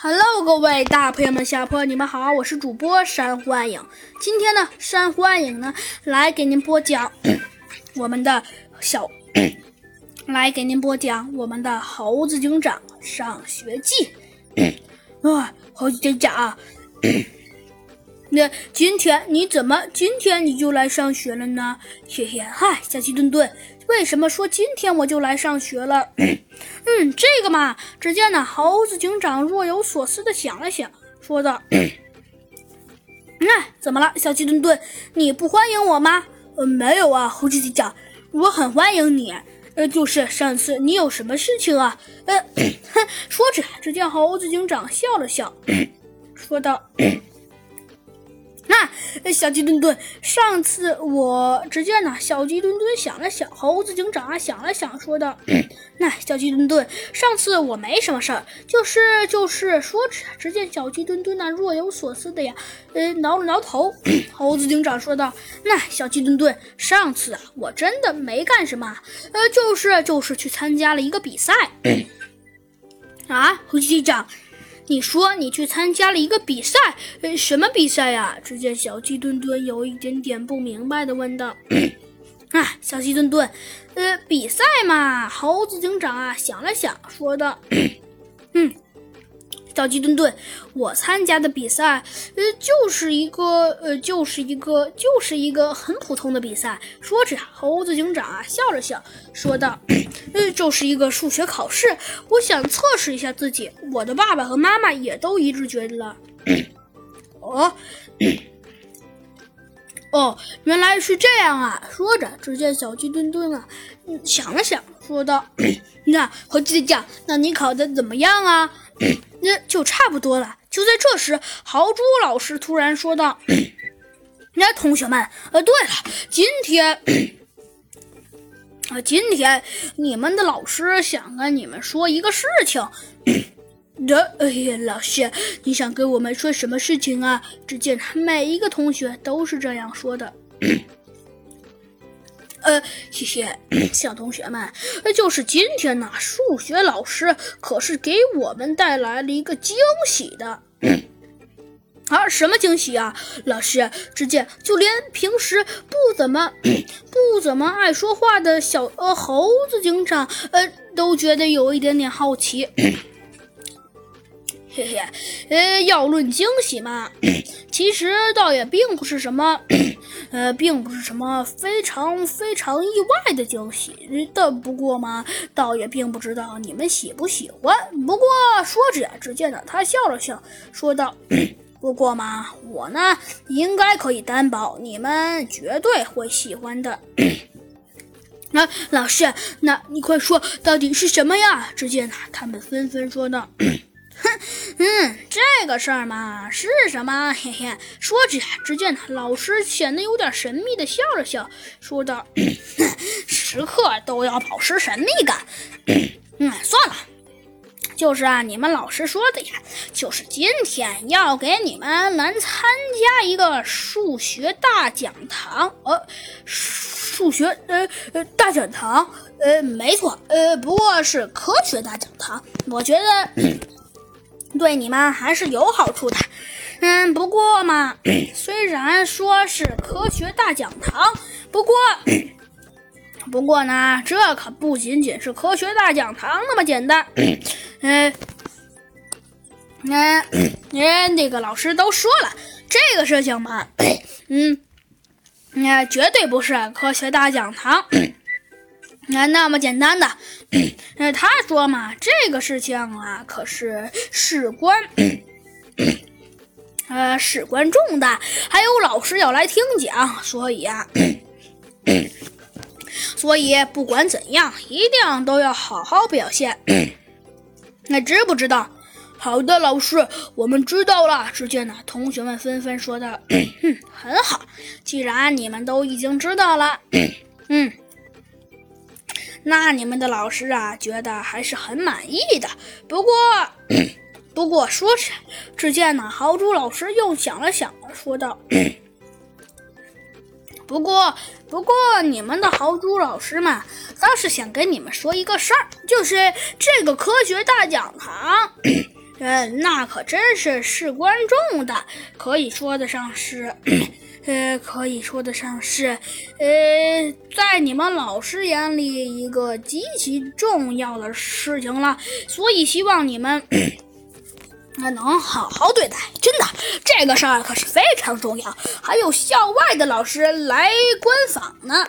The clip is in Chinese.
Hello，各位大朋友们、小朋友，你们好，我是主播山幻影。今天呢，山幻影呢 来给您播讲我们的小，来给您播讲我们的《猴子警长上学记》。啊，猴子警长，那今天你怎么今天你就来上学了呢？嘿嘿，嗨，小鸡墩墩。为什么说今天我就来上学了？嗯，这个嘛，只见呢，猴子警长若有所思的想了想，说道：“那怎么了，小鸡墩墩，你不欢迎我吗？”“呃，没有啊，猴子警长，我很欢迎你。呃，就是上次你有什么事情啊？”“呃，哼，说着，只见猴子警长笑了笑，说道。那小鸡墩墩，上次我只见呢，小鸡墩墩想了想，猴子警长啊想了想，说道：“ 那小鸡墩墩，上次我没什么事儿，就是就是说，只见小鸡墩墩那若有所思的呀，呃，挠了挠头。猴子警长说道：“那小鸡墩墩，上次啊，我真的没干什么，呃，就是就是去参加了一个比赛。”啊，猴子警长。你说你去参加了一个比赛，呃，什么比赛呀？只见小鸡墩墩有一点点不明白的问道。啊，小鸡墩墩，呃，比赛嘛。猴子警长啊想了想，说道：“ 嗯。”小鸡墩墩，我参加的比赛，呃，就是一个，呃，就是一个，就是一个很普通的比赛。说着，猴子警长啊笑了笑，说道：“ 呃，就是一个数学考试，我想测试一下自己。我的爸爸和妈妈也都一致觉得了。”哦。哦，原来是这样啊！说着，只见小鸡墩墩啊，想了想，说道：“ 那猴子警长，那你考的怎么样啊？”那就差不多了。就在这时，豪猪老师突然说道：“那同学们，呃，对了，今天啊，今天你们的老师想跟你们说一个事情。”的，哎呀，老师，你想跟我们说什么事情啊？只见每一个同学都是这样说的。呃，谢谢 小同学们，就是今天呢，数学老师可是给我们带来了一个惊喜的。啊，什么惊喜啊？老师，只见就连平时不怎么 不怎么爱说话的小呃猴子警长，呃，都觉得有一点点好奇。嘿嘿，呃，要论惊喜嘛，其实倒也并不是什么，呃，并不是什么非常非常意外的惊喜的。不过嘛，倒也并不知道你们喜不喜欢。不过说着呀，只见呢，他笑了笑，说道：“ 不过嘛，我呢，应该可以担保你们绝对会喜欢的。”那老师，那你快说，到底是什么呀？只见呢，他们纷纷说道。嗯，这个事儿嘛，是什么？嘿嘿，说着，只见老师显得有点神秘的笑了笑，说道：“时刻都要保持神秘感。嗯，算了，就是啊，你们老师说的呀，就是今天要给你们来参加一个数学大讲堂。呃，数学呃呃大讲堂，呃，没错，呃，不过是科学大讲堂。我觉得。”对你们还是有好处的，嗯，不过嘛，虽然说是科学大讲堂，不过，不过呢，这可不仅仅是科学大讲堂那么简单，嗯，那，那那个老师都说了，这个事情嘛，嗯，那绝对不是科学大讲堂。那那么简单的，呃，他说嘛，这个事情啊，可是事关，呃，事关重大，还有老师要来听讲，所以啊，所以不管怎样，一定都要好好表现。那知不知道？好的，老师，我们知道了。只见呢，同学们纷纷说道：“嗯，很好，既然你们都已经知道了，嗯。”那你们的老师啊，觉得还是很满意的。不过，不过说着，只见呢，豪猪老师又想了想，说道：“ 不过，不过，你们的豪猪老师嘛，倒是想跟你们说一个事儿，就是这个科学大讲堂，嗯，那可真是事关重大，可以说得上是，呃，可以说得上是，呃，在你们老师眼里一个极其重要的事情了，所以希望你们能好好对待。真的，这个事儿可是非常重要，还有校外的老师来观访呢。